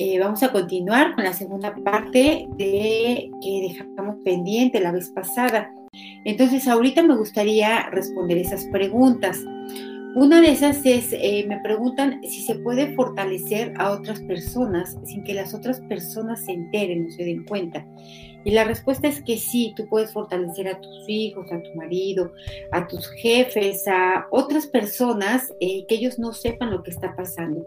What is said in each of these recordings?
Eh, vamos a continuar con la segunda parte de que dejamos pendiente la vez pasada. Entonces, ahorita me gustaría responder esas preguntas. Una de esas es, eh, me preguntan si se puede fortalecer a otras personas sin que las otras personas se enteren o se den cuenta. Y la respuesta es que sí, tú puedes fortalecer a tus hijos, a tu marido, a tus jefes, a otras personas eh, que ellos no sepan lo que está pasando.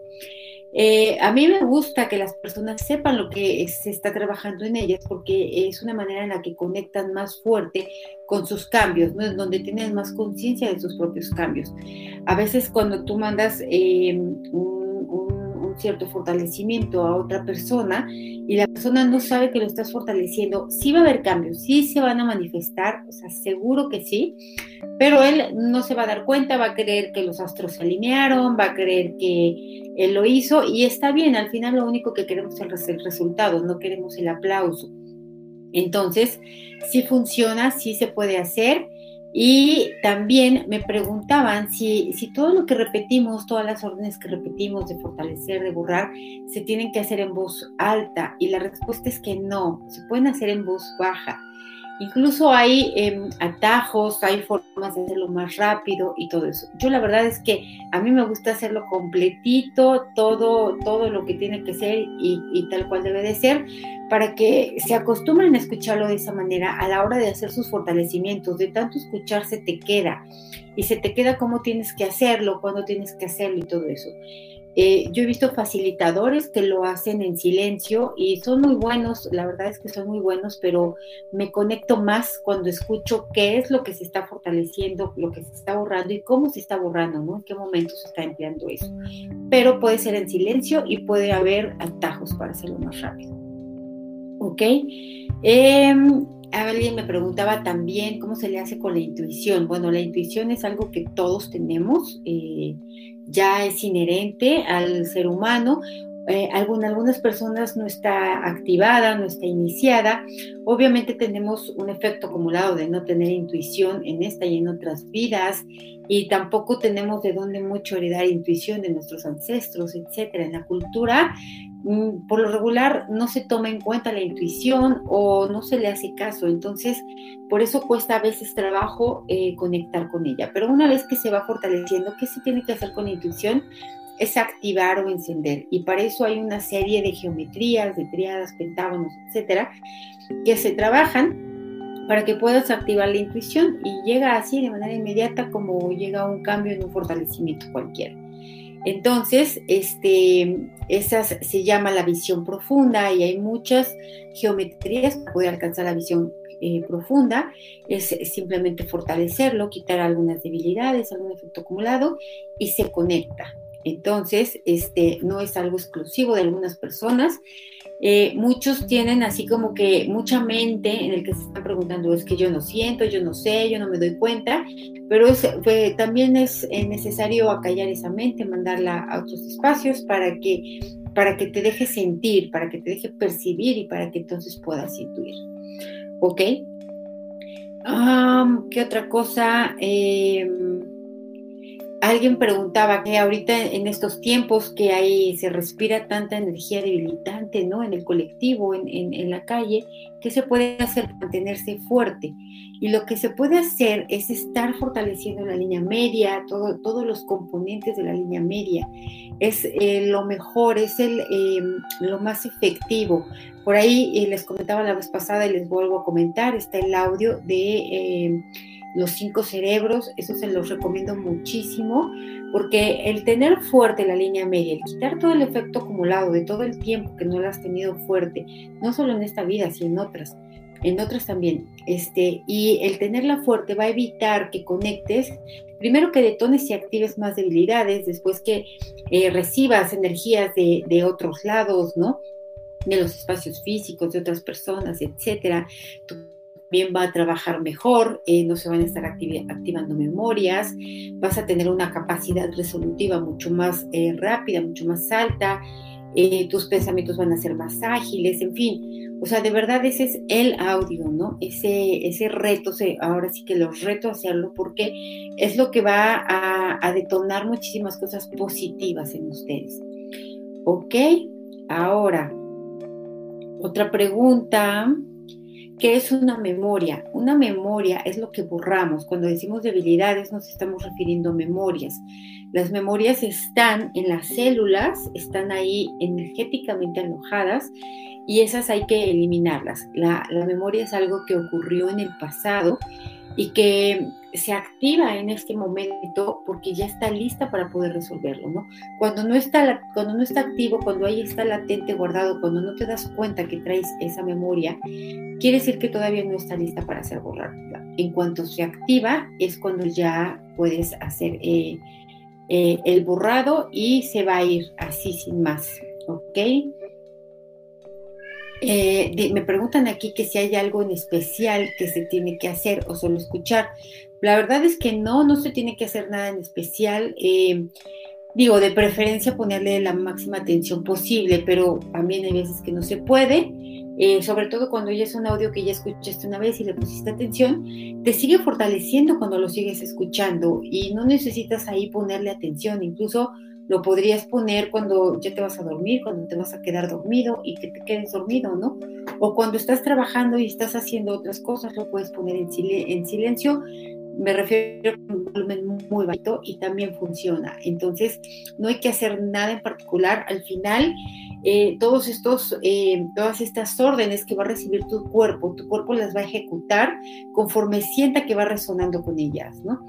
Eh, a mí me gusta que las personas sepan lo que se está trabajando en ellas porque es una manera en la que conectan más fuerte con sus cambios, ¿no? donde tienen más conciencia de sus propios cambios. A veces cuando tú mandas eh, un cierto fortalecimiento a otra persona y la persona no sabe que lo estás fortaleciendo, sí va a haber cambios, sí se van a manifestar, o sea, seguro que sí, pero él no se va a dar cuenta, va a creer que los astros se alinearon, va a creer que él lo hizo y está bien, al final lo único que queremos es el resultado, no queremos el aplauso. Entonces, si funciona, sí se puede hacer y también me preguntaban si, si todo lo que repetimos, todas las órdenes que repetimos de fortalecer, de borrar, se tienen que hacer en voz alta. Y la respuesta es que no, se pueden hacer en voz baja. Incluso hay em, atajos, hay formas de hacerlo más rápido y todo eso. Yo la verdad es que a mí me gusta hacerlo completito, todo, todo lo que tiene que ser y, y tal cual debe de ser, para que se acostumbren a escucharlo de esa manera a la hora de hacer sus fortalecimientos. De tanto escuchar se te queda y se te queda cómo tienes que hacerlo, cuándo tienes que hacerlo y todo eso. Eh, yo he visto facilitadores que lo hacen en silencio y son muy buenos, la verdad es que son muy buenos, pero me conecto más cuando escucho qué es lo que se está fortaleciendo, lo que se está borrando y cómo se está borrando, ¿no? En qué momento se está empleando eso. Pero puede ser en silencio y puede haber atajos para hacerlo más rápido. ¿Ok? Eh, alguien me preguntaba también cómo se le hace con la intuición. Bueno, la intuición es algo que todos tenemos, eh, ya es inherente al ser humano. Eh, algunas personas no está activada, no está iniciada. Obviamente tenemos un efecto acumulado de no tener intuición en esta y en otras vidas y tampoco tenemos de dónde mucho heredar intuición de nuestros ancestros, etcétera. En la cultura Mm, por lo regular no se toma en cuenta la intuición o no se le hace caso. Entonces, por eso cuesta a veces trabajo eh, conectar con ella. Pero una vez que se va fortaleciendo, ¿qué se tiene que hacer con la intuición? Es activar o encender. Y para eso hay una serie de geometrías, de triadas, pentágonos, etcétera, que se trabajan para que puedas activar la intuición y llega así de manera inmediata como llega un cambio en un fortalecimiento cualquiera. Entonces, este, se llama la visión profunda y hay muchas geometrías para poder alcanzar la visión eh, profunda. Es, simplemente fortalecerlo, quitar algunas debilidades, algún efecto acumulado y se conecta. Entonces, este, no es algo exclusivo de algunas personas. Eh, muchos tienen así como que mucha mente en el que se están preguntando, es que yo no siento, yo no sé, yo no me doy cuenta, pero también es necesario acallar esa mente, mandarla a otros espacios para que, para que te deje sentir, para que te deje percibir y para que entonces puedas intuir. ¿Ok? ¿Qué otra cosa? Eh, alguien preguntaba que ahorita en estos tiempos que hay, se respira tanta energía debilitante, ¿no? En el colectivo, en, en, la calle, ¿qué se puede hacer para mantenerse fuerte? Y lo que se puede hacer es estar fortaleciendo la línea media, todo, todos los componentes de la línea media. Es eh, lo mejor, es el, em, lo más efectivo. Por ahí eh, les comentaba la vez pasada y les vuelvo a comentar, está el audio de em, los cinco cerebros, eso se los recomiendo muchísimo, porque el tener fuerte la línea media, el quitar todo el efecto acumulado de todo el tiempo que no lo has tenido fuerte, no solo en esta vida, sino en otras, en otras también, este, y el tenerla fuerte va a evitar que conectes, primero que detones y actives más debilidades, después que eh, recibas energías de, otros lados, ¿no? de los espacios físicos de otras personas, etcétera. También va a trabajar mejor, eh, no se van a estar activando memorias, vas a tener una capacidad resolutiva mucho más eh, rápida, mucho más alta, eh, tus pensamientos van a ser más ágiles, en fin. O sea, de verdad ese es el audio, ¿no? Ese, ese reto, ahora sí que los reto a hacerlo porque es lo que va a, a detonar muchísimas cosas positivas en ustedes. ¿Ok? Ahora, otra pregunta. ¿Qué es una memoria? Una memoria es lo que borramos. Cuando decimos debilidades nos estamos refiriendo a memorias. Las memorias están en las células, están ahí energéticamente alojadas y esas hay que eliminarlas. La, memoria es algo que ocurrió en el pasado y que se activa en este momento porque ya está lista para poder resolverlo, ¿no? Cuando no está, cuando no está activo, cuando ahí está latente, guardado, cuando no te das cuenta que traes esa memoria, quiere decir que todavía no está lista para ser borrada. En cuanto se activa es cuando ya puedes hacer eh, eh, el borrado y se va a ir así sin más, ¿ok? Eh, me preguntan aquí que si hay algo en especial que se tiene que hacer o solo escuchar. La verdad es que no, no se tiene que hacer nada en especial. Eh, digo, de preferencia ponerle la máxima atención posible, pero también hay veces que no se puede. Eh, sobre todo cuando ya es un audio que ya escuchaste una vez y le pusiste atención, te sigue fortaleciendo cuando lo sigues escuchando y no necesitas ahí ponerle atención, incluso lo podrías poner cuando ya te vas a dormir, cuando te vas a quedar dormido y que te quedes dormido, ¿no? O cuando estás trabajando y estás haciendo otras cosas, lo puedes poner en, silencio. Me refiero a un volumen muy bajito y también funciona. Entonces, no hay que hacer nada en particular. Al final, eh, todos estos, eh, todas estas órdenes que va a recibir tu cuerpo, tu cuerpo las va a ejecutar conforme sienta que va resonando con ellas, ¿no?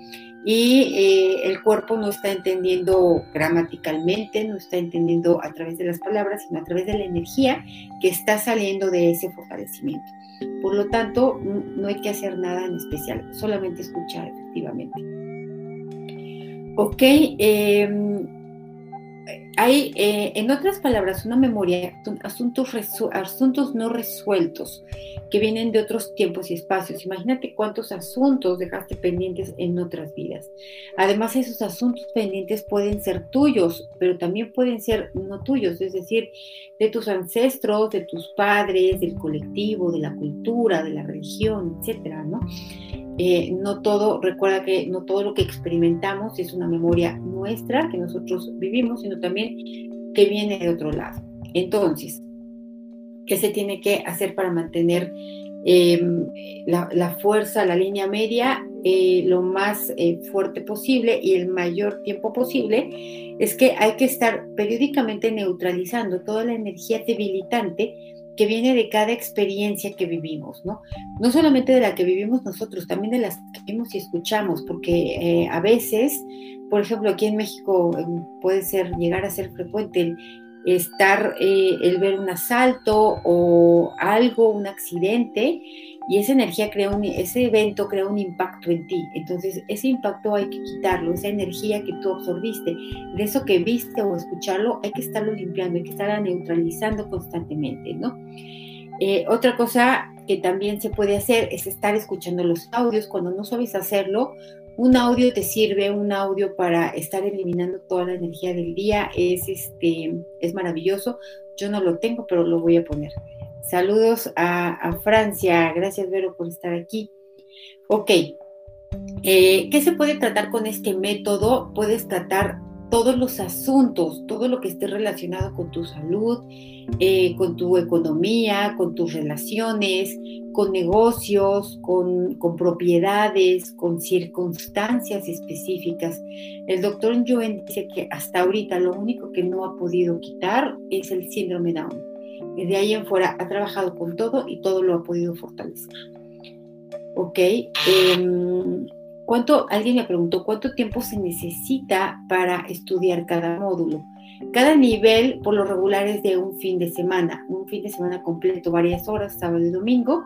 Y eh, el cuerpo no está entendiendo gramaticalmente, no está entendiendo a través de las palabras, sino a través de la energía que está saliendo de ese fortalecimiento. Por lo tanto, no hay que hacer nada en especial, solamente escuchar efectivamente. Ok, em, hay, eh, en otras palabras, una memoria, asuntos, asuntos no resueltos que vienen de otros tiempos y espacios. Imagínate cuántos asuntos dejaste pendientes en otras vidas. Además, esos asuntos pendientes pueden ser tuyos, pero también pueden ser no tuyos, es decir, de tus ancestros, de tus padres, del colectivo, de la cultura, de la religión, etcétera, ¿no? Eh, no todo, recuerda que no todo lo que experimentamos es una memoria nuestra que nosotros vivimos, sino también que viene de otro lado. Entonces, ¿qué se tiene que hacer para mantener em, la, fuerza, la línea media, eh, lo más eh, fuerte posible y el mayor tiempo posible? Es que hay que estar periódicamente neutralizando toda la energía debilitante que viene de cada experiencia que vivimos, ¿no? No solamente de la que vivimos nosotros, también de las que vimos y escuchamos, porque eh, a veces, por ejemplo, aquí en México em, puede ser, llegar a ser frecuente el estar, eh, el ver un asalto o algo, un accidente, y esa energía crea un, ese evento crea un impacto en ti. Entonces, ese impacto hay que quitarlo, esa energía que tú absorbiste, de eso que viste o escucharlo, hay que estarlo limpiando, hay que estarla neutralizando constantemente, ¿no? Eh, otra cosa que también se puede hacer es estar escuchando los audios. Cuando no sabes hacerlo, un audio te sirve, un audio para estar eliminando toda la energía del día. Es, este, es maravilloso. Yo no lo tengo, pero lo voy a poner. Saludos a, Francia. Gracias, Vero, por estar aquí. Ok. Eh, ¿Qué se puede tratar con este método? Puedes tratar todos los asuntos, todo lo que esté relacionado con tu salud, eh, con tu economía, con tus relaciones, con negocios, con, con, propiedades, con circunstancias específicas. El doctor Joen dice que hasta ahorita lo único que no ha podido quitar es el síndrome Down de ahí en fuera ha trabajado con todo y todo lo ha podido fortalecer. Ok. Em, ¿Cuánto, alguien me preguntó, ¿cuánto tiempo se necesita para estudiar cada módulo? Cada nivel, por lo regular, es de un fin de semana, un fin de semana completo, varias horas, sábado y domingo.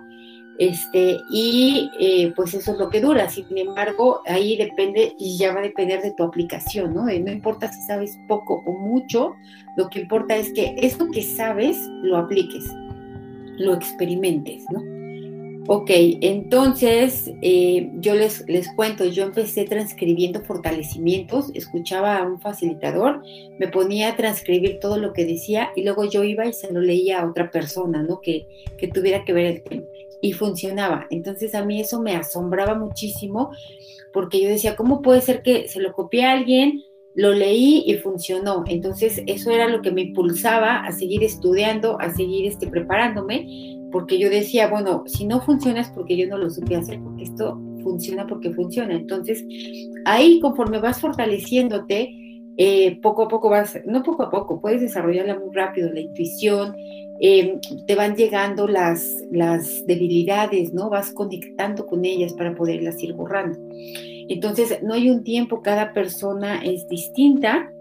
Este, y eh, pues eso es lo que dura. Sin embargo, ahí depende y ya va a depender de tu aplicación, ¿no? no importa si sabes poco o mucho, lo que importa es que esto que sabes lo apliques, lo experimentes, ¿no? Ok, entonces eh, yo les, les cuento, yo empecé transcribiendo fortalecimientos, escuchaba a un facilitador, me ponía a transcribir todo lo que decía y luego yo iba y se lo leía a otra persona, ¿no? Que, que tuviera que ver el tema y funcionaba. Entonces a mí eso me asombraba muchísimo porque yo decía, ¿cómo puede ser que se lo copié a alguien, lo leí y funcionó? Entonces eso era lo que me impulsaba a seguir estudiando, a seguir este, preparándome, porque yo decía, bueno, si no funciona es porque yo no lo supe hacer, porque esto funciona porque funciona. Entonces ahí conforme vas fortaleciéndote, eh, poco a poco vas, no poco a poco, puedes desarrollarla muy rápido, la intuición, eh, te van llegando las, debilidades, ¿no? Vas conectando con ellas para poderlas ir borrando. Entonces, no hay un tiempo, cada persona es distinta.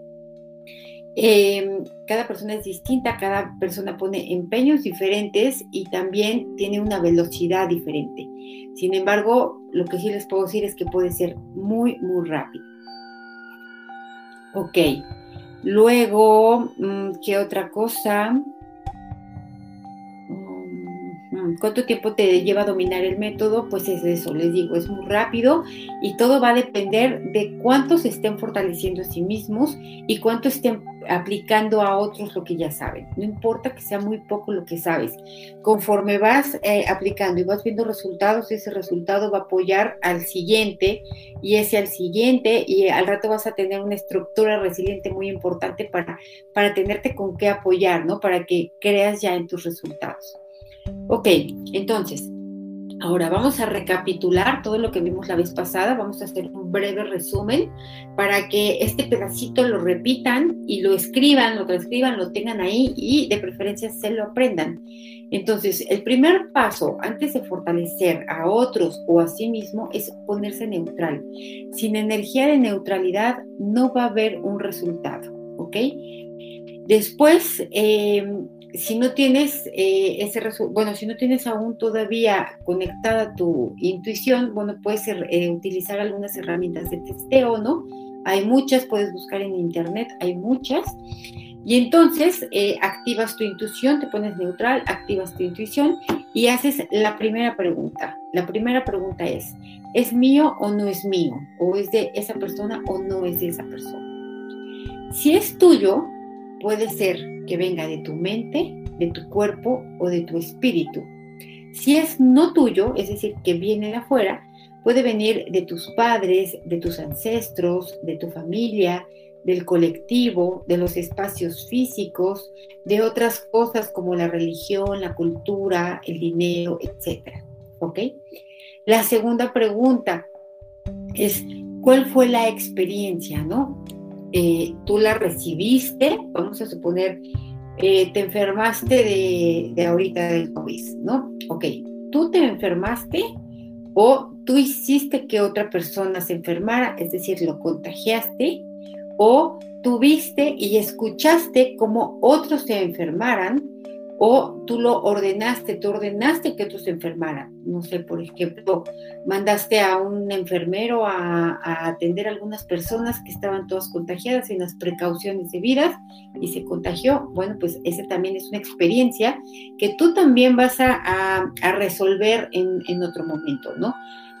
Eh, cada persona es distinta, cada persona pone empeños diferentes y también tiene una velocidad diferente. Sin embargo, lo que sí les puedo decir es que puede ser muy, muy rápido. Ok. Luego, mm, ¿qué otra cosa? ¿Cuánto tiempo te lleva a dominar el método? Pues es eso, les digo, es muy rápido y todo va a depender de cuántos estén fortaleciendo a sí mismos y cuánto estén aplicando a otros lo que ya saben. No importa que sea muy poco lo que sabes. Conforme vas eh, aplicando y vas viendo resultados, ese resultado va a apoyar al siguiente y ese al siguiente y al rato vas a tener una estructura resiliente muy importante para, para tenerte con qué apoyar, ¿no? Para que creas ya en tus resultados. Ok, entonces, ahora vamos a recapitular todo lo que vimos la vez pasada, vamos a hacer un breve resumen para que este pedacito lo repitan y lo escriban, lo transcriban, lo tengan ahí y de preferencia se lo aprendan. Entonces, el primer paso antes de fortalecer a otros o a sí mismo es ponerse neutral. Sin energía de neutralidad no va a haber un resultado, ¿ok? Después, eh, si no tienes eh, ese bueno, si no tienes aún todavía conectada tu intuición, bueno, puedes eh, utilizar algunas herramientas de testeo, ¿no? Hay muchas, puedes buscar en internet, hay muchas. Y entonces eh, activas tu intuición, te pones neutral, activas tu intuición y haces la primera pregunta. La primera pregunta es, ¿es mío o no es mío? ¿O es de esa persona o no es de esa persona? Si es tuyo, puede ser que venga de tu mente, de tu cuerpo o de tu espíritu. Si es no tuyo, es decir, que viene de afuera, puede venir de tus padres, de tus ancestros, de tu familia, del colectivo, de los espacios físicos, de otras cosas como la religión, la cultura, el dinero, etc. ¿Ok? La segunda pregunta es, ¿cuál fue la experiencia, no? Eh, tú la recibiste, vamos a suponer, eh, te enfermaste de, de ahorita del COVID, ¿no? Ok, tú te enfermaste o tú hiciste que otra persona se enfermara, es decir, lo contagiaste, o tuviste y escuchaste cómo otros se enfermaran o tú lo ordenaste, tú ordenaste que otros se enfermaran. No sé, por ejemplo, mandaste a un enfermero a, atender a algunas personas que estaban todas contagiadas en las precauciones debidas y se contagió. Bueno, pues ese también es una experiencia que tú también vas a, resolver en, otro momento, ¿no?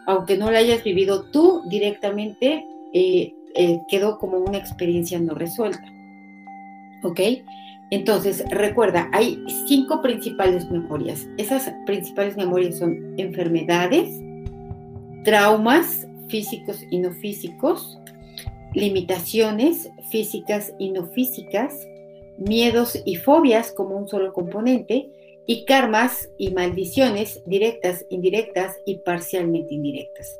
Aunque no la hayas vivido tú directamente, eh, eh, quedó como una experiencia no resuelta. ¿Ok? Entonces, recuerda, hay cinco principales memorias. Esas principales memorias son enfermedades, traumas físicos y no físicos, limitaciones físicas y no físicas, miedos y fobias como un solo componente, y karmas y maldiciones directas, indirectas y parcialmente indirectas.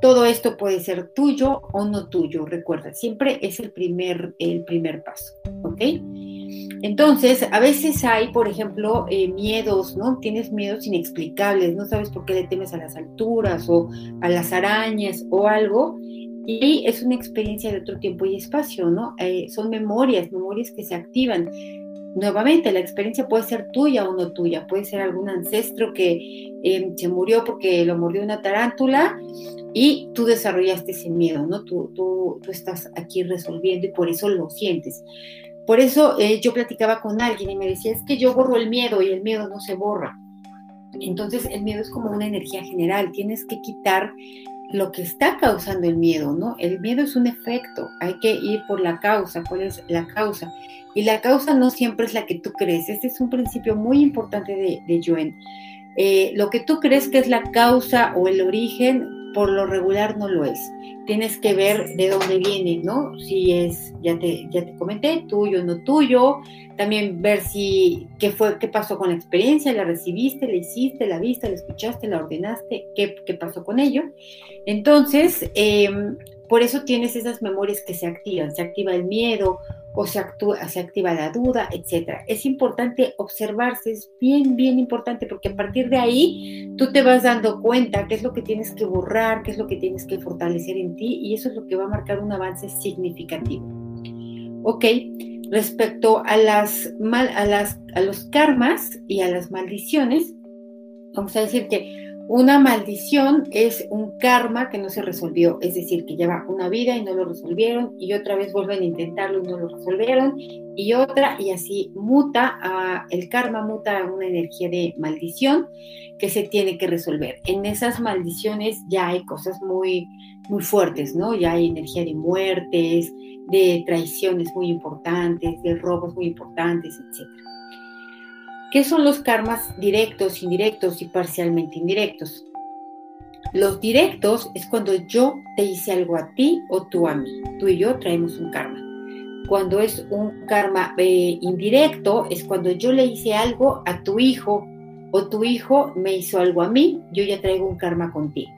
Todo esto puede ser tuyo o no tuyo, recuerda, siempre es el primer, el primer paso, ¿ok? Entonces, a veces hay, por ejemplo, eh, miedos, ¿no? Tienes miedos inexplicables, no sabes por qué le temes a las alturas o a las arañas o algo, y es una experiencia de otro tiempo y espacio, ¿no? Eh, son memorias, memorias que se activan. nuevamente, la experiencia puede ser tuya o no tuya, puede ser algún ancestro que em, se murió porque lo mordió una tarántula y tú desarrollaste ese miedo, ¿no? Tú, tú, tú estás aquí resolviendo y por eso lo sientes. Por eso eh, yo platicaba con alguien y me decía, es que yo borro el miedo y el miedo no se borra. Entonces el miedo es como una energía general, tienes que quitar lo que está causando el miedo, ¿no? El miedo es un efecto, hay que ir por la causa, cuál es la causa. Y la causa no siempre es la que tú crees. Este es un principio muy importante de, de eh, lo que tú crees que es la causa o el origen, por lo regular no lo es. Tienes que ver de dónde viene, ¿no? Si es, ya te, ya te comenté, tuyo no tuyo. También ver si, qué fue, qué pasó con la experiencia, la recibiste, la hiciste, la viste, la escuchaste, la ordenaste, qué, qué pasó con ello. Entonces, em, por eso tienes esas memorias que se activan. Se activa el miedo o se, actúa, se activa la duda, etc. Es importante observarse, es bien, bien importante, porque a partir de ahí tú te vas dando cuenta qué es lo que tienes que borrar, qué es lo que tienes que fortalecer en ti, y eso es lo que va a marcar un avance significativo. Ok, respecto a, las mal, a, las, a los karmas y a las maldiciones, vamos a decir que una maldición es un karma que no se resolvió, es decir, que lleva una vida y no lo resolvieron y otra vez vuelven a intentarlo y no lo resolvieron y otra y así muta a, el karma muta a una energía de maldición que se tiene que resolver. En esas maldiciones ya hay cosas muy muy fuertes, ¿no? Ya hay energía de muertes, de traiciones muy importantes, de robos muy importantes, etcétera. ¿Qué son los karmas directos, indirectos y parcialmente indirectos? Los directos es cuando yo te hice algo a ti o tú a mí. Tú y yo traemos un karma. Cuando es un karma eh, indirecto es cuando yo le hice algo a tu hijo o tu hijo me hizo algo a mí, yo ya traigo un karma contigo.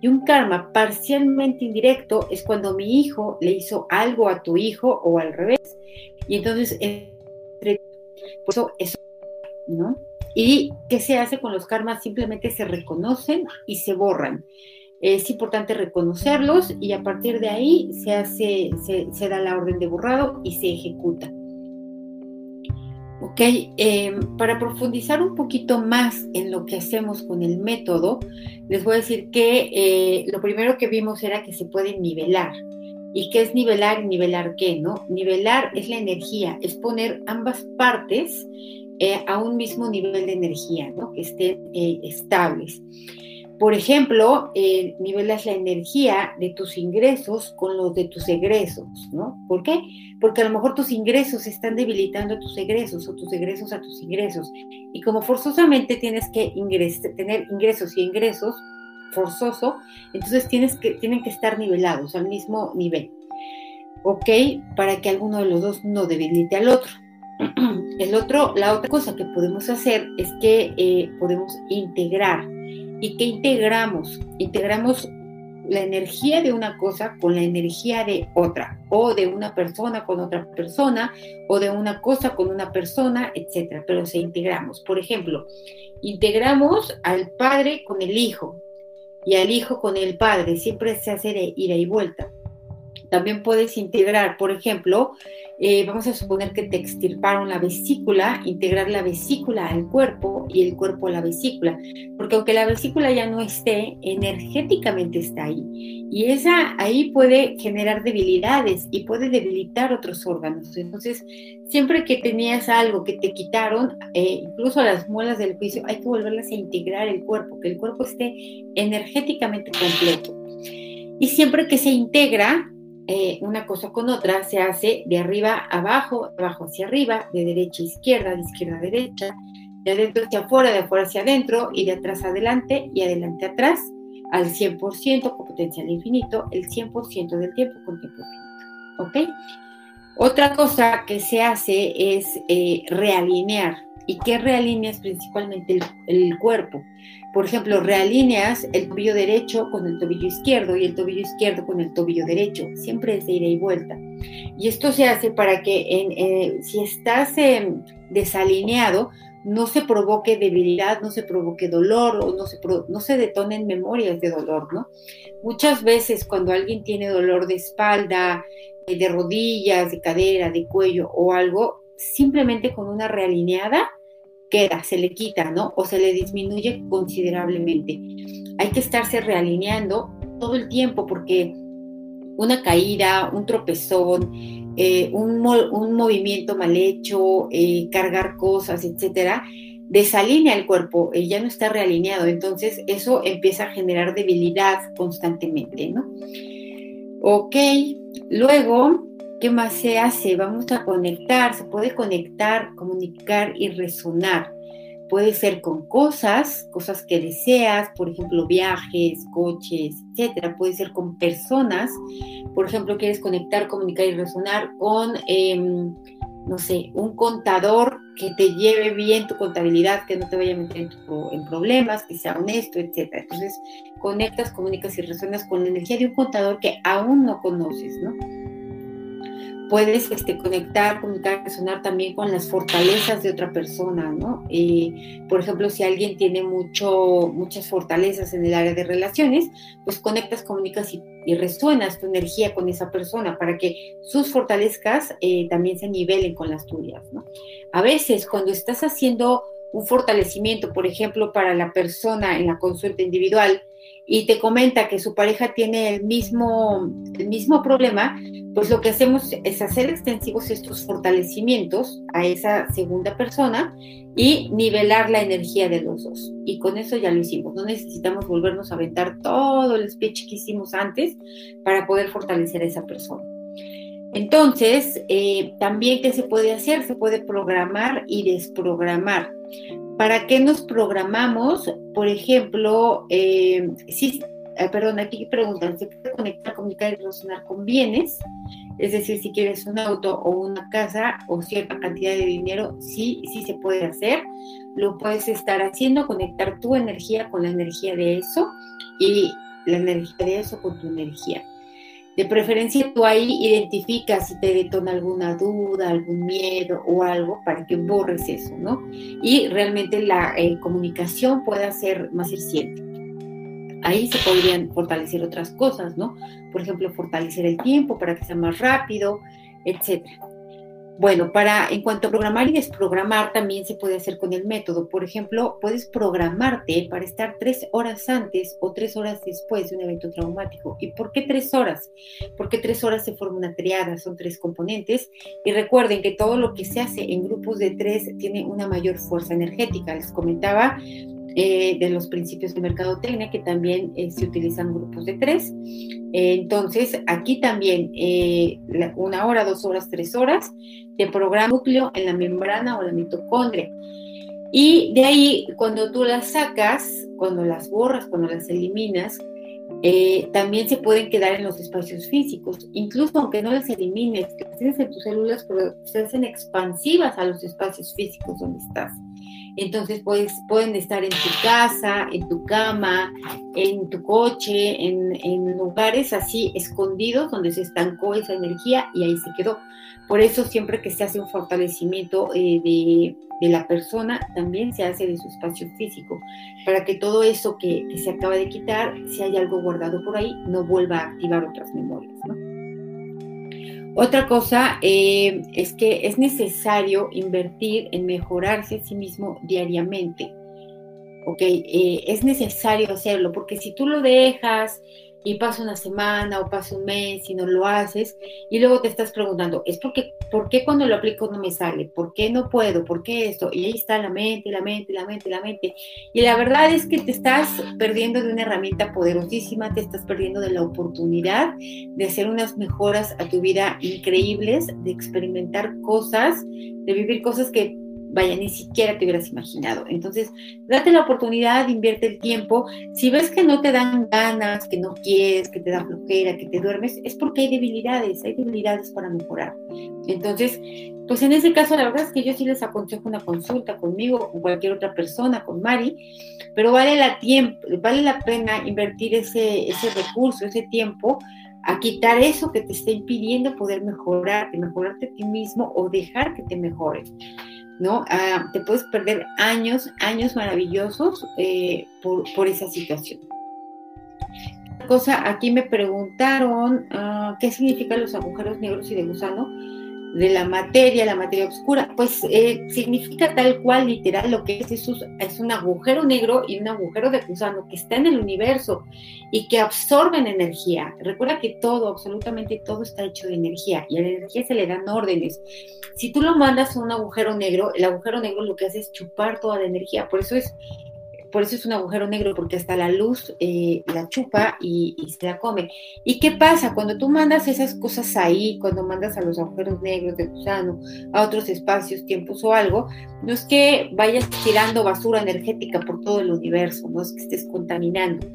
Y un karma parcialmente indirecto es cuando mi hijo le hizo algo a tu hijo o al revés. Y entonces, por eso, eso ¿no? ¿Y qué se hace con los karmas? Simplemente se reconocen y se borran. Es importante reconocerlos y a partir de ahí se, hace, se, da la orden de borrado y se ejecuta. Ok, em, para profundizar un poquito más en lo que hacemos con el método, les voy a decir que eh, lo primero que vimos era que se puede nivelar. ¿Y qué es nivelar y nivelar qué? ¿no? Nivelar es la energía, es poner ambas partes eh, a un mismo nivel de energía, ¿no? que estén eh, estables. Por ejemplo, eh, nivelas la energía de tus ingresos con los de tus egresos, ¿no? ¿Por qué? Porque a lo mejor tus ingresos están debilitando a tus egresos o tus egresos a tus ingresos. Y como forzosamente tienes que tener ingresos y ingresos, forzoso, entonces tienes que, tienen que estar nivelados al mismo nivel. ¿Ok? Para que alguno de los dos no debilite al otro. El otro, la otra cosa que podemos hacer es que eh, podemos integrar. ¿Y qué integramos? Integramos la energía de una cosa con la energía de otra, o de una persona con otra persona, o de una cosa con una persona, etcétera. Pero se integramos. Por ejemplo, integramos al padre con el hijo y al hijo con el padre. Siempre se hace de ida y vuelta. También puedes integrar, por ejemplo, eh, vamos a suponer que te extirparon la vesícula, integrar la vesícula al cuerpo y el cuerpo a la vesícula, porque aunque la vesícula ya no esté, energéticamente está ahí. Y esa ahí puede generar debilidades y puede debilitar otros órganos. Entonces, siempre que tenías algo que te quitaron, eh, incluso las muelas del juicio, hay que volverlas a integrar el cuerpo, que el cuerpo esté energéticamente completo. Y siempre que se integra, eh, una cosa con otra se hace de arriba abajo, de abajo hacia arriba, de derecha a izquierda, de izquierda a derecha, de adentro hacia afuera, de afuera hacia adentro y de atrás adelante y adelante atrás al 100% con potencial infinito, el 100% del tiempo con tiempo infinito. ¿Ok? Otra cosa que se hace es eh, realinear. ¿Y qué realineas principalmente el cuerpo? Por ejemplo, realineas el tobillo derecho con el tobillo izquierdo y el tobillo izquierdo con el tobillo derecho. Siempre es de ida y vuelta. Y esto se hace para que eh, si estás em, desalineado, no se provoque debilidad, no se provoque dolor o no se, no se detonen memorias de dolor, ¿no? Muchas veces cuando alguien tiene dolor de espalda, de rodillas, de cadera, de cuello o algo, simplemente con una realineada queda, se le quita, ¿no? O se le disminuye considerablemente. Hay que estarse realineando todo el tiempo porque una caída, un tropezón, eh, un, movimiento mal hecho, eh, cargar cosas, etcétera, desalinea el cuerpo, eh, ya no está realineado, entonces eso empieza a generar debilidad constantemente, ¿no? Ok, luego, ¿qué más se hace? Vamos a conectar, se puede conectar, comunicar y resonar. Puede ser con cosas, cosas que deseas, por ejemplo, viajes, coches, etcétera. Puede ser con personas, por ejemplo, quieres conectar, comunicar y resonar con, em, no sé, un contador que te lleve bien tu contabilidad, que no te vaya a meter en, problemas, que sea honesto, etcétera. Entonces, conectas, comunicas y resonas con la energía de un contador que aún no conoces, ¿no? Puedes este, conectar, comunicar, resonar también con las fortalezas de otra persona, ¿no? por ejemplo, si alguien tiene mucho, muchas fortalezas en el área de relaciones, pues conectas, comunicas y, resuenas tu energía con esa persona para que sus fortalezas eh, también se nivelen con las tuyas, ¿no? A veces cuando estás haciendo un fortalecimiento, por ejemplo, para la persona en la consulta individual, y te comenta que su pareja tiene el mismo, el mismo problema, pues lo que hacemos es hacer extensivos estos fortalecimientos a esa segunda persona y nivelar la energía de los dos. Y con eso ya lo hicimos. No necesitamos volvernos a aventar todo el speech que hicimos antes para poder fortalecer a esa persona. Entonces, eh, también, ¿qué se puede hacer? Se puede programar y desprogramar. ¿Para qué nos programamos? Por ejemplo, eh, si, eh, perdón, aquí preguntan, ¿se puede conectar, comunicar y relacionar con bienes? Es decir, si quieres un auto o una casa o cierta cantidad de dinero, sí, sí se puede hacer. Lo puedes estar haciendo, conectar tu energía con la energía de eso y la energía de eso con tu energía. De preferencia tú ahí identificas si te detona alguna duda, algún miedo o algo para que borres eso, ¿no? Y realmente la eh, comunicación pueda ser más eficiente. Ahí se podrían fortalecer otras cosas, ¿no? Por ejemplo, fortalecer el tiempo para que sea más rápido, etcétera. Bueno, para en cuanto a programar y desprogramar, también se puede hacer con el método. Por ejemplo, puedes programarte para estar tres horas antes o tres horas después de un evento traumático. ¿Y por qué tres horas? Porque tres horas se forma una triada, son tres componentes. Y recuerden que todo lo que se hace en grupos de tres tiene una mayor fuerza energética. Les comentaba eh, de los principios de mercadotecnia, que también eh, se utilizan grupos de tres. Eh, entonces, aquí también una hora, dos horas, tres horas de programa núcleo en la membrana o la mitocondria. Y de ahí, cuando tú las sacas, cuando las borras, cuando las eliminas, también se pueden quedar en los espacios físicos. Incluso aunque no las elimines, las tienes en tus células, pero se hacen expansivas a los espacios físicos donde estás. Entonces pues, pueden estar en tu casa, en tu cama, en tu coche, en, lugares así escondidos donde se estancó esa energía y ahí se quedó. Por eso siempre que se hace un fortalecimiento eh, de, la persona, también se hace de su espacio físico, para que todo eso que, que, se acaba de quitar, si hay algo guardado por ahí, no vuelva a activar otras memorias. ¿no? Otra cosa eh, es que es necesario invertir en mejorarse a sí mismo diariamente. ¿Ok? Eh, es necesario hacerlo porque si tú lo dejas y pasa una semana o pasa un mes y no lo haces y luego te estás preguntando, ¿es porque, por qué cuando lo aplico no me sale? ¿Por qué no puedo? ¿Por qué esto? Y ahí está la mente, la mente, la mente, la mente. Y la verdad es que te estás perdiendo de una herramienta poderosísima, te estás perdiendo de la oportunidad de hacer unas mejoras a tu vida increíbles, de experimentar cosas, de vivir cosas que vaya, ni siquiera te hubieras imaginado. Entonces, date la oportunidad, invierte el tiempo. Si ves que no te dan ganas, que no quieres, que te da flojera, que te duermes, es porque hay debilidades, hay debilidades para mejorar. Entonces, pues en ese caso, la verdad es que yo sí les aconsejo una consulta conmigo, con cualquier otra persona, con Mari, pero vale la, tiempo, vale la pena invertir ese, ese recurso, ese tiempo a quitar eso que te está impidiendo poder mejorarte, mejorarte a ti mismo o dejar que te mejores. ¿No? Ah, te puedes perder años, años maravillosos eh, por, esa situación. cosa, aquí me preguntaron ah, qué significan los agujeros negros y de gusano. De la materia, la materia oscura, pues eh, significa tal cual, literal, lo que es, es, es un agujero negro y un agujero de gusano que está en el universo y que absorben energía. Recuerda que todo, absolutamente todo está hecho de energía y a la energía se le dan órdenes. Si tú lo mandas a un agujero negro, el agujero negro lo que hace es chupar toda la energía, por eso es por eso es un agujero negro, porque hasta la luz eh, la chupa y, se la come. ¿Y qué pasa? Cuando tú mandas esas cosas ahí, cuando mandas a los agujeros negros de gusano, a otros espacios, tiempos o algo, no es que vayas tirando basura energética por todo el universo, no es que estés contaminando.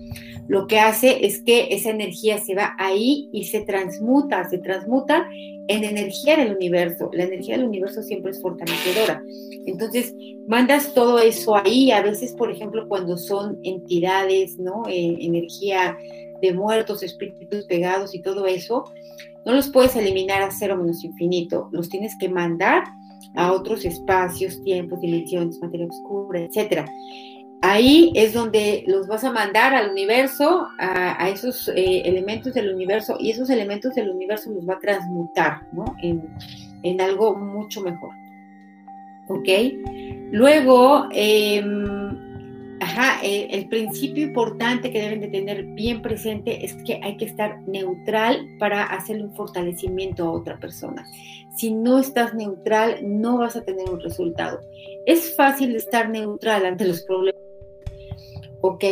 Lo que hace es que esa energía se va ahí y se transmuta, se transmuta en energía del universo. La energía del universo siempre es fortalecedora. Entonces, mandas todo eso ahí, a veces, por ejemplo, cuando son entidades, ¿no? Eh, energía de muertos, espíritus pegados y todo eso, no los puedes eliminar a cero menos infinito, los tienes que mandar a otros espacios, tiempos, dimensiones, materia oscura, etcétera. Ahí es donde los vas a mandar al universo, a, esos eh, elementos del universo, y esos elementos del universo los va a transmutar ¿no? en, algo mucho mejor. ¿Ok? Luego, em, ajá, el, el, principio importante que deben de tener bien presente es que hay que estar neutral para hacerle un fortalecimiento a otra persona. Si no estás neutral, no vas a tener un resultado. Es fácil estar neutral ante los problemas ¿ok?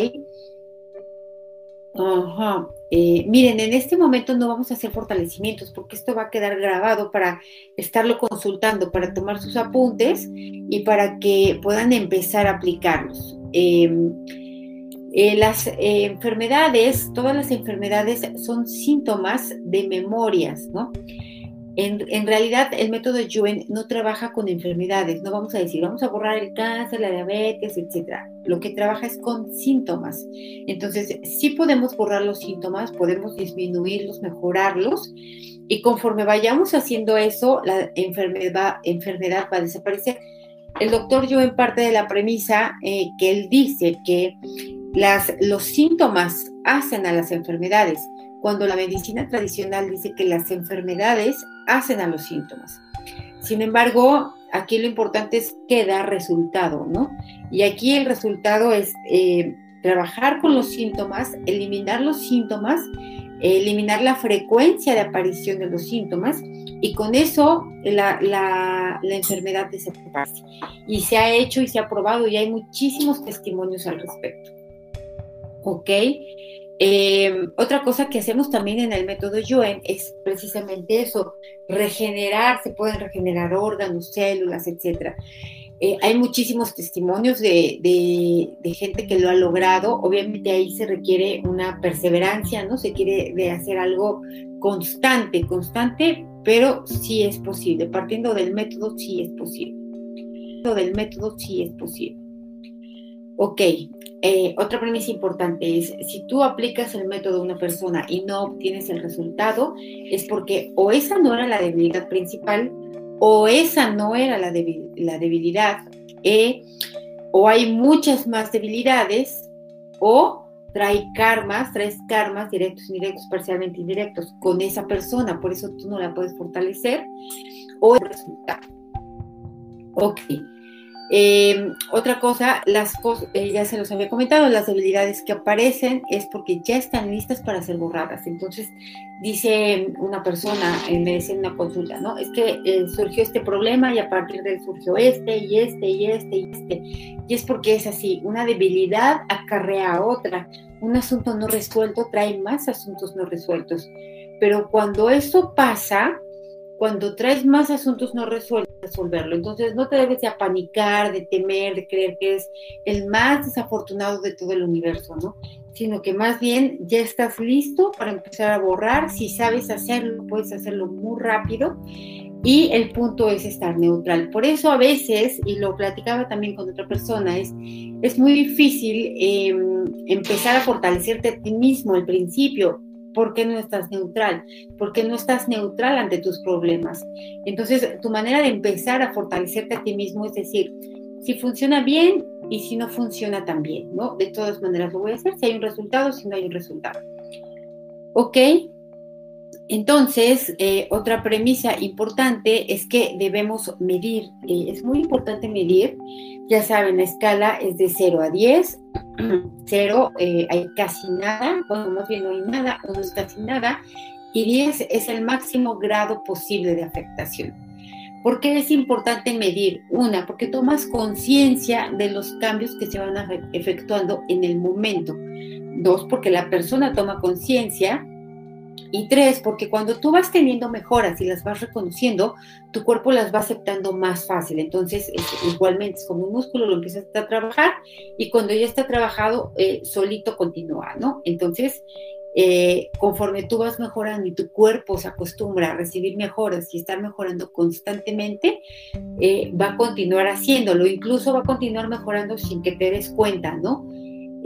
Ajá. Eh, miren, en este momento no vamos a hacer fortalecimientos porque esto va a quedar grabado para estarlo consultando, para tomar sus apuntes y para que puedan empezar a aplicarlos. Em, eh, las eh, enfermedades, todas las enfermedades son síntomas de memorias, ¿no? En, realidad, el método Yuen no trabaja con enfermedades, no vamos a decir, vamos a borrar el cáncer, la diabetes, etc. Lo que trabaja es con síntomas. Entonces, sí podemos borrar los síntomas, podemos disminuirlos, mejorarlos, y conforme vayamos haciendo eso, la enfermedad, va a desaparecer. El doctor Yuen parte de la premisa eh, que él dice que los síntomas hacen a las enfermedades cuando la medicina tradicional dice que las enfermedades hacen a los síntomas. Sin embargo, aquí lo importante es que da resultado, ¿no? Y aquí el resultado es eh, trabajar con los síntomas, eliminar los síntomas, eliminar la frecuencia de aparición de los síntomas y con eso la, la, la, enfermedad desaparece. Y se ha hecho y se ha probado y hay muchísimos testimonios al respecto. ¿Ok? Eh, otra cosa que hacemos también en el método Yuen es precisamente eso, regenerar, se pueden regenerar órganos, células, etc. Eh, hay muchísimos testimonios de, gente que lo ha logrado. Obviamente ahí se requiere una perseverancia, ¿no? Se quiere hacer algo constante, constante, pero sí es posible. Partiendo del método, sí es posible. Del método, sí es posible. Ok, eh, otra premisa importante es, si tú aplicas el método a una persona y no obtienes el resultado, es porque o esa no era la debilidad principal, o esa no era la, debilidad, eh, o hay muchas más debilidades, o trae karmas, traes karmas directos, indirectos, parcialmente indirectos con esa persona, por eso tú no la puedes fortalecer, o el resultado. Ok. Eh, otra cosa, las cosas, eh, ya se los había comentado, las debilidades que aparecen es porque ya están listas para ser borradas. Entonces, dice una persona, eh, me decía en una consulta, ¿no? Es que surgió este problema y a partir de él surgió este y este y este y este. Y es porque es así, una debilidad acarrea a otra. Un asunto no resuelto trae más asuntos no resueltos. Pero cuando eso pasa, cuando traes más asuntos no resueltos, resolverlo. Entonces no te debes de apanicar, de temer, de creer que es el más desafortunado de todo el universo, ¿no? Sino que más bien ya estás listo para empezar a borrar. Si sabes hacerlo, puedes hacerlo muy rápido. Y el punto es estar neutral. Por eso a veces, y lo platicaba también con otra persona, es, es muy difícil em, empezar a fortalecerte a ti mismo al principio ¿Por qué no estás neutral? ¿Por qué no estás neutral ante tus problemas? Entonces, tu manera de empezar a fortalecerte a ti mismo es decir, si funciona bien y si no funciona tan bien, ¿no? De todas maneras lo voy a hacer, si hay un resultado, si no hay un resultado. ¿Ok? Entonces, eh, otra premisa importante es que debemos medir. Eh, es muy importante medir. Ya saben, la escala es de 0 a 10. 0 eh, hay casi nada, bueno, más bien no hay nada, 1 es casi nada, y 10 es el máximo grado posible de afectación. ¿Por qué es importante medir? Una, porque tomas conciencia de los cambios que se van efectuando en el momento. Dos, porque la persona toma conciencia y tres, porque cuando tú vas teniendo mejoras y las vas reconociendo, tu cuerpo las va aceptando más fácil. Entonces, igualmente es como un músculo, lo empiezas a trabajar y cuando ya está trabajado, eh, solito continúa, ¿no? Entonces, eh, conforme tú vas mejorando y tu cuerpo se acostumbra a recibir mejoras y estar mejorando constantemente, eh, va a continuar haciéndolo, incluso va a continuar mejorando sin que te des cuenta, ¿no?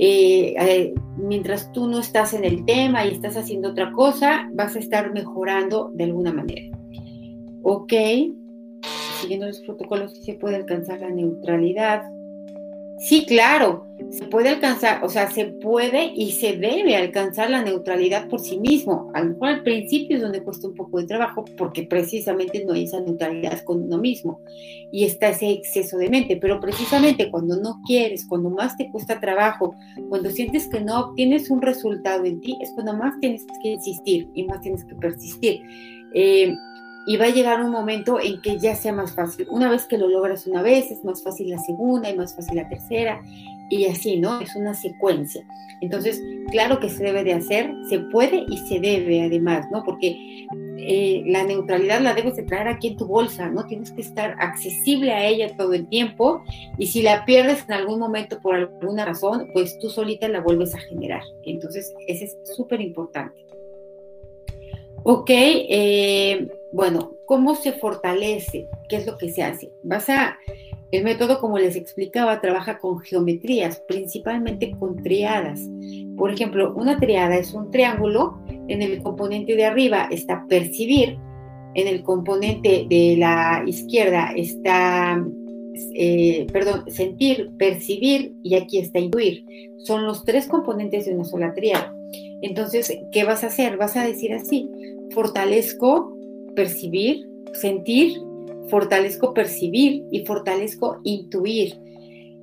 Eh, eh, mientras tú no estás en el tema y estás haciendo otra cosa, vas a estar mejorando de alguna manera. Ok, siguiendo los protocolos, se puede alcanzar la neutralidad. Sí, claro, se puede alcanzar, o sea, se puede y se debe alcanzar la neutralidad por sí mismo. A lo mejor al principio es donde cuesta un poco de trabajo porque precisamente no hay esa neutralidad con uno mismo y está ese exceso de mente, pero precisamente cuando no quieres, cuando más te cuesta trabajo, cuando sientes que no obtienes un resultado en ti, es cuando más tienes que insistir y más tienes que persistir. Eh, y va a llegar un momento en que ya sea más fácil. Una vez que lo logras una vez, es más fácil la segunda y más fácil la tercera y así, ¿no? Es una secuencia. Entonces, claro que se debe de hacer, se puede y se debe además, ¿no? Porque eh, la neutralidad la debes de traer aquí en tu bolsa, ¿no? Tienes que estar accesible a ella todo el tiempo y si la pierdes en algún momento por alguna razón, pues tú solita la vuelves a generar. Entonces, ese es súper importante. Ok, eh, bueno, ¿cómo se fortalece? ¿Qué es lo que se hace? Vas a, el método, como les explicaba, trabaja con geometrías, principalmente con triadas. Por ejemplo, una triada es un triángulo, en el componente de arriba está percibir, en el componente de la izquierda está, eh, perdón, sentir, percibir y aquí está intuir. Son los tres componentes de una sola triada. Entonces, ¿qué vas a hacer? Vas a decir así, fortalezco percibir, sentir, fortalezco percibir y fortalezco intuir.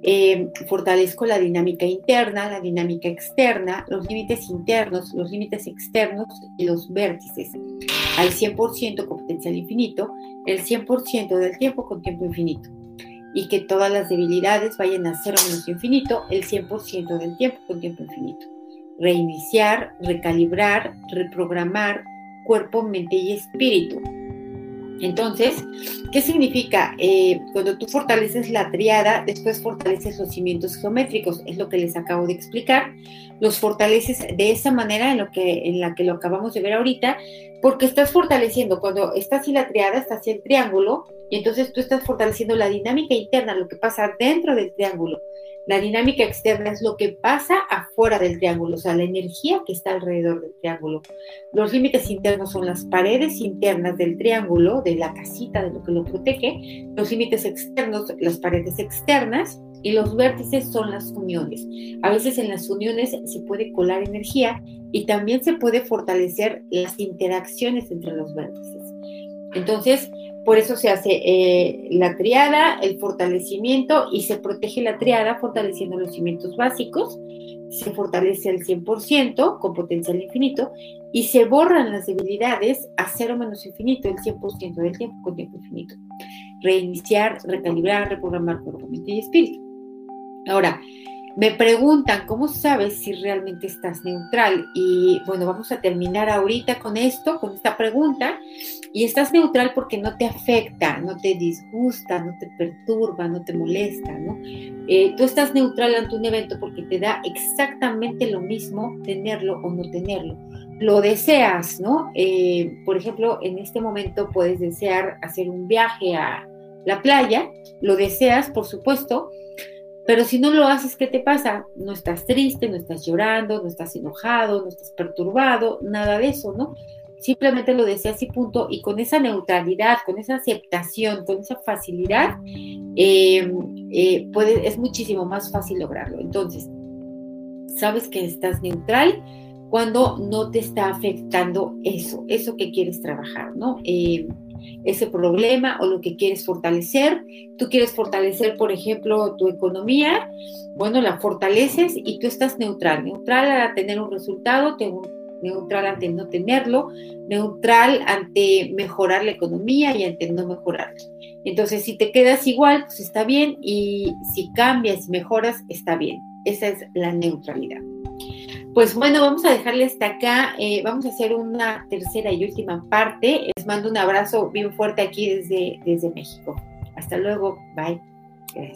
Eh, fortalezco la dinámica interna, la dinámica externa, los límites internos, los límites externos y los vértices. Al 100% con potencial infinito, el 100% del tiempo con tiempo infinito. Y que todas las debilidades vayan a cero menos infinito, el 100% del tiempo con tiempo infinito reiniciar, recalibrar, reprogramar cuerpo, mente y espíritu. Entonces, ¿qué significa? Eh, cuando tú fortaleces la triada, después fortaleces los cimientos geométricos, es lo que les acabo de explicar. Los fortaleces de esa manera en, lo que, en la que lo acabamos de ver ahorita, porque estás fortaleciendo, cuando está así la triada, está así el triángulo, y entonces tú estás fortaleciendo la dinámica interna, lo que pasa dentro del triángulo. La dinámica externa es lo que pasa afuera del triángulo, o sea, la energía que está alrededor del triángulo. Los límites internos son las paredes internas del triángulo, de la casita, de lo que lo protege. Los límites externos, las paredes externas. Y los vértices son las uniones. A veces en las uniones se puede colar energía y también se puede fortalecer las interacciones entre los vértices. Entonces, por eso se hace eh, la triada, el fortalecimiento y se protege la triada fortaleciendo los cimientos básicos, se fortalece al 100% con potencial infinito y se borran las debilidades a cero menos infinito, el 100% del tiempo con tiempo infinito. Reiniciar, recalibrar, reprogramar cuerpo, mente y espíritu. Ahora, me preguntan, ¿cómo sabes si realmente estás neutral? Y bueno, vamos a terminar ahorita con esto, con esta pregunta. Y estás neutral porque no te afecta, no te disgusta, no te perturba, no te molesta, ¿no? Eh, tú estás neutral ante un evento porque te da exactamente lo mismo tenerlo o no tenerlo. Lo deseas, ¿no? Eh, por ejemplo, en este momento puedes desear hacer un viaje a la playa, lo deseas, por supuesto, pero si no lo haces, ¿qué te pasa? No estás triste, no estás llorando, no estás enojado, no estás perturbado, nada de eso, ¿no? Simplemente lo deseas y punto. Y con esa neutralidad, con esa aceptación, con esa facilidad, eh, eh, es muchísimo más fácil lograrlo. Entonces, sabes que estás neutral cuando no te está afectando eso, eso que quieres trabajar, ¿no? Eh, ese problema o lo que quieres fortalecer. Tú quieres fortalecer, por ejemplo, tu economía, bueno, la fortaleces y tú estás neutral, neutral a tener un resultado, neutral ante no tenerlo, neutral ante mejorar la economía y ante no mejorarla. Entonces, si te quedas igual, pues está bien y si cambias, mejoras, está bien. Esa es la neutralidad. Pues bueno, vamos a dejarle hasta acá. Eh, vamos a hacer una tercera y última parte. Les mando un abrazo bien fuerte aquí desde, desde México. Hasta luego. Bye. Gracias.